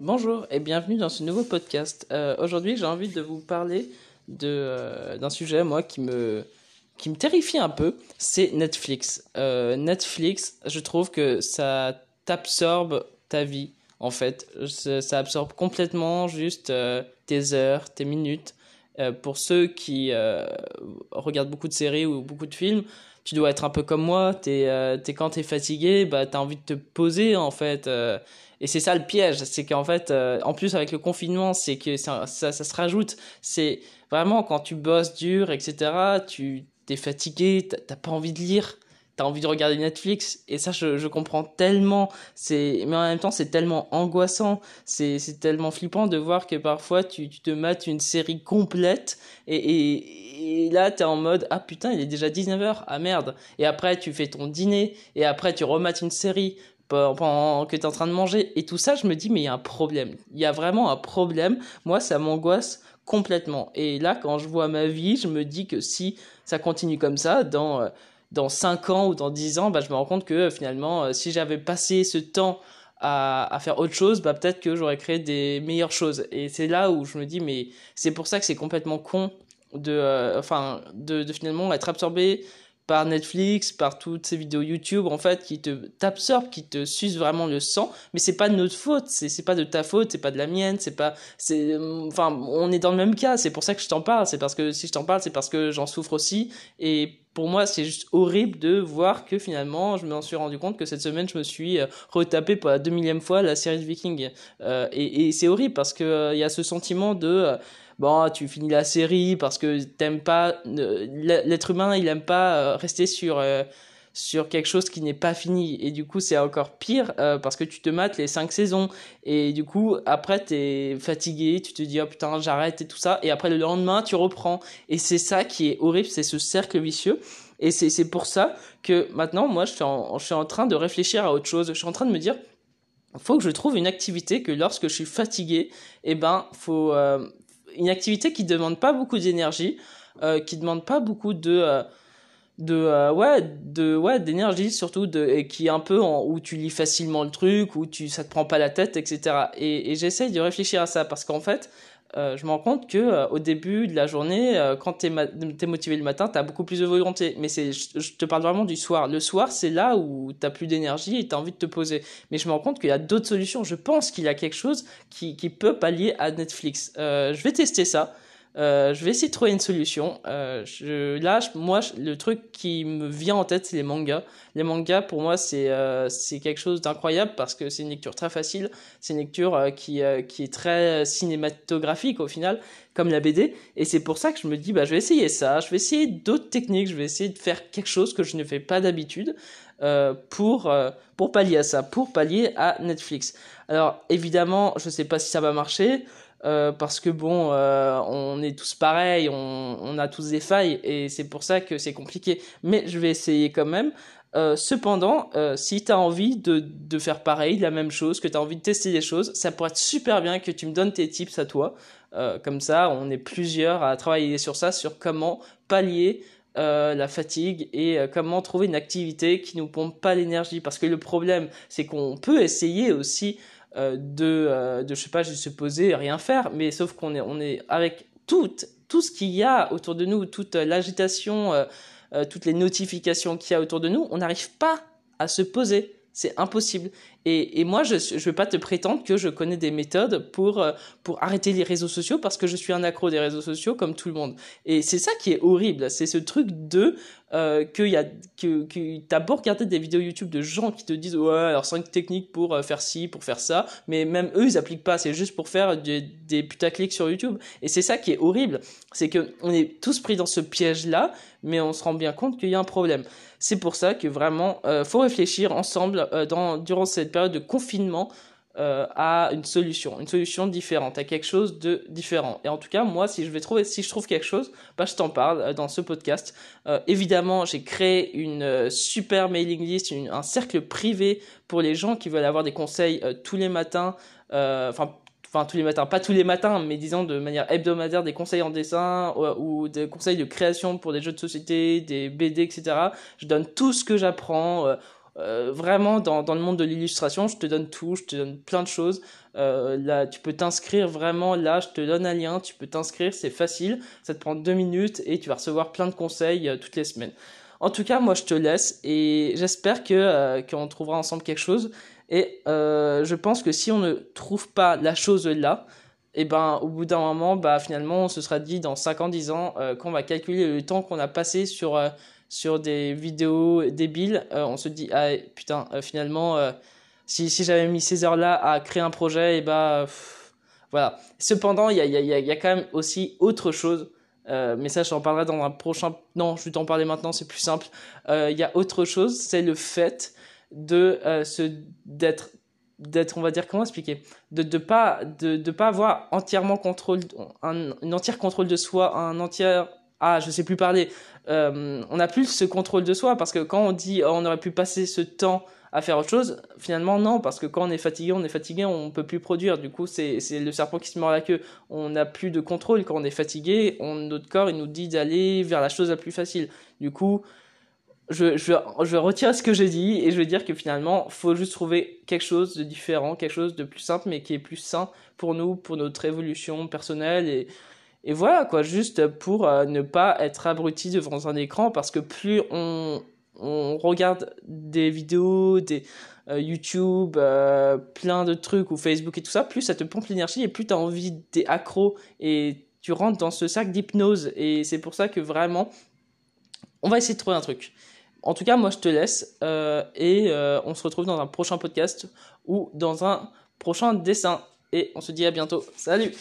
Bonjour et bienvenue dans ce nouveau podcast. Euh, Aujourd'hui, j'ai envie de vous parler euh, d'un sujet, moi, qui me, terrifie un peu, c'est Netflix. Euh, Netflix, je trouve que ça t'absorbe ta vie, en fait. Ça, ça absorbe complètement juste tes heures, tes minutes. Pour ceux qui regardent beaucoup de séries ou beaucoup de films, tu dois être un peu comme moi. T'es, euh, t'es quand t'es fatigué, bah t'as envie de te poser en fait. euh, et c'est ça le piège, c'est qu'en fait, euh, en plus avec le confinement, c'est que ça, ça, se rajoute. C'est vraiment quand tu bosses dur, etc. Tu t'es fatigué, t'as t'as pas envie de lire, t'as envie de regarder Netflix. Et ça, je, je comprends tellement. C'est, mais en même temps, c'est tellement angoissant. C'est, c'est tellement flippant de voir que parfois tu, tu te mates une série complète et, et, et là, t'es en mode ah putain, il est déjà 19h, ah merde. Et après, tu fais ton dîner et après, tu remates une série pendant que tu es en train de manger. Et tout ça, je me dis, mais il y a un problème. Il y a vraiment un problème. Moi, ça m'angoisse complètement. Et là, quand je vois ma vie, je me dis que si ça continue comme ça, dans, euh, dans 5 ans ou dans 10 ans, bah, je me rends compte que euh, finalement, euh, si j'avais passé ce temps à, à faire autre chose, bah, peut-être que j'aurais créé des meilleures choses. Et c'est là où je me dis, mais c'est pour ça que c'est complètement con de, euh, enfin, de, finalement être absorbé par Netflix, par toutes ces vidéos YouTube en fait qui te t'absorbent, qui te sucent vraiment le sang, mais c'est pas de notre faute, c'est c'est pas de ta faute, c'est pas de la mienne, c'est pas c'est enfin on est dans le même cas, c'est pour ça que je t'en parle, c'est parce que si je t'en parle, c'est parce que j'en souffre aussi. Et pour moi, c'est juste horrible de voir que finalement, je m'en suis rendu compte que cette semaine, je me suis euh, retapé pour la deux millième fois la série de Vikings. Euh, et c'est horrible parce que euh, y a ce sentiment de bon, tu finis la série parce que t'aimes pas l'être humain, il aime pas rester sur sur quelque chose qui n'est pas fini. Et du coup c'est encore pire euh, parce que tu te mates les cinq saisons. Et du coup après t'es fatigué tu te dis oh putain j'arrête et tout ça. Et après le lendemain tu reprends. Et c'est ça qui est horrible c'est ce cercle vicieux. Et c'est pour ça que maintenant moi je suis en, je suis en train de réfléchir à autre chose. Je suis en train de me dire faut que je trouve une activité que lorsque je suis fatigué et ben faut euh, une activité qui demande pas beaucoup d'énergie euh, qui demande pas beaucoup de euh, de euh, ouais de ouais d'énergie surtout de et qui est un peu en, où tu lis facilement le truc où tu ça te prend pas la tête etc et, et j'essaye de réfléchir à ça parce qu'en fait euh, je me rends compte que euh, au début de la journée euh, quand t'es t'es motivé le matin t'as beaucoup plus de volonté. Mais c'est je, je te parle vraiment du soir. Le soir c'est là où t'as plus d'énergie et t'as envie de te poser. Mais je me rends compte qu'il y a d'autres solutions. Je pense qu'il y a quelque chose qui qui peut pallier à Netflix. Euh, je vais tester ça euh, je vais essayer de trouver une solution. Euh, je, là, je- moi, je- le truc qui me vient en tête, c'est les mangas. Les mangas, pour moi, c'est euh, quelque chose d'incroyable parce que c'est une lecture très facile. C'est une lecture euh, qui, euh, qui est très cinématographique au final, comme la BD. Et c'est pour ça que je me dis, bah, je vais essayer ça. Je vais essayer d'autres techniques. Je vais essayer de faire quelque chose que je ne fais pas d'habitude pour, pour pallier à ça, pour pallier à Netflix. Alors, évidemment, je sais pas si ça va marcher euh, parce que bon, euh, on est tous pareils, on, a tous des failles et c'est pour ça que c'est compliqué. Mais je vais essayer quand même. Euh, cependant, si tu as envie de, faire pareil, la même chose, que tu as envie de tester des choses, ça pourrait être super bien que tu me donnes tes tips à toi. Comme ça, on est plusieurs à travailler sur ça, sur comment pallier la fatigue et comment trouver une activité qui nous pompe pas l'énergie. Parce que le problème, c'est qu'on peut essayer aussi euh, de, euh, de, je sais pas, juste se poser, rien faire, mais sauf qu'on est, on est avec tout, tout ce qu'il y a autour de nous, toute euh, l'agitation, toutes les notifications qu'il y a autour de nous, on n'arrive pas à se poser. C'est impossible. Et, moi, je ne vais pas te prétendre que je connais des méthodes pour, euh, pour arrêter les réseaux sociaux parce que je suis un accro des réseaux sociaux comme tout le monde. Et c'est ça qui est horrible. C'est ce truc de euh, que, y a, que, que t'as beau regarder des vidéos YouTube de gens qui te disent ouais, alors 5 techniques pour euh, faire ci, pour faire ça, mais même eux, ils appliquent pas. C'est juste pour faire des, des putaclics sur YouTube. Et c'est ça qui est horrible. C'est que on est tous pris dans ce piège-là, mais on se rend bien compte qu'il y a un problème. C'est pour ça que vraiment, euh, faut réfléchir ensemble euh, dans, durant cette période de confinement euh, à une solution, une solution différente, à quelque chose de différent. Et en tout cas, moi, si je vais trouver, si je trouve quelque chose, bah, je t'en parle euh, dans ce podcast. Euh, évidemment, j'ai créé une euh, super mailing list, un cercle privé pour les gens qui veulent avoir des conseils tous les matins, enfin tous les matins, pas tous les matins, mais disons de manière hebdomadaire, des conseils en dessin ou, des conseils de création pour des jeux de société, des BD, etc. Je donne tout ce que j'apprends. Euh, vraiment dans, dans le monde de l'illustration, je te donne tout, je te donne plein de choses. Euh, là, tu peux t'inscrire vraiment là, je te donne un lien, tu peux t'inscrire, c'est facile, ça te prend deux minutes et tu vas recevoir plein de conseils toutes les semaines. En tout cas, moi je te laisse et j'espère que qu'on trouvera ensemble quelque chose. Et je pense que si on ne trouve pas la chose là, et ben au bout d'un moment bah finalement on se sera dit dans 5 ans 10 ans euh, qu'on va calculer le temps qu'on a passé sur euh, sur des vidéos débiles euh, on se dit ah putain finalement si si j'avais mis ces heures là à créer un projet et bah voilà. Cependant il y a y a y a quand même aussi autre chose mais ça j'en parlerai dans un prochain non je vais t'en parler maintenant c'est plus simple. Il y a autre chose c'est le fait de se d'être d'être on va dire comment expliquer? De de pas de de pas avoir entièrement contrôle un, entier contrôle de soi un entier ah je sais plus parler. Euh, on n'a plus ce contrôle de soi parce que quand on dit oh, on aurait pu passer ce temps à faire autre chose finalement non parce que quand on est fatigué on est fatigué on peut plus produire. Du coup c'est le serpent qui se mord la queue. On n'a plus de contrôle. Quand on est fatigué on notre corps il nous dit d'aller vers la chose la plus facile. Du coup je, je, je retire ce que j'ai dit et je veux dire que finalement, faut juste trouver quelque chose de différent, quelque chose de plus simple, mais qui est plus sain pour nous, pour notre évolution personnelle et, et voilà quoi, juste pour euh, ne pas être abruti devant un écran parce que plus on, on regarde des vidéos, des euh, YouTube, euh, plein de trucs ou Facebook et tout ça, plus ça te pompe l'énergie et plus tu as envie, t'es accro et tu rentres dans ce sac d'hypnose et c'est pour ça que vraiment on va essayer de trouver un truc. En tout cas, moi, je te laisse et on se retrouve dans un prochain podcast ou dans un prochain dessin. Et on se dit à bientôt. Salut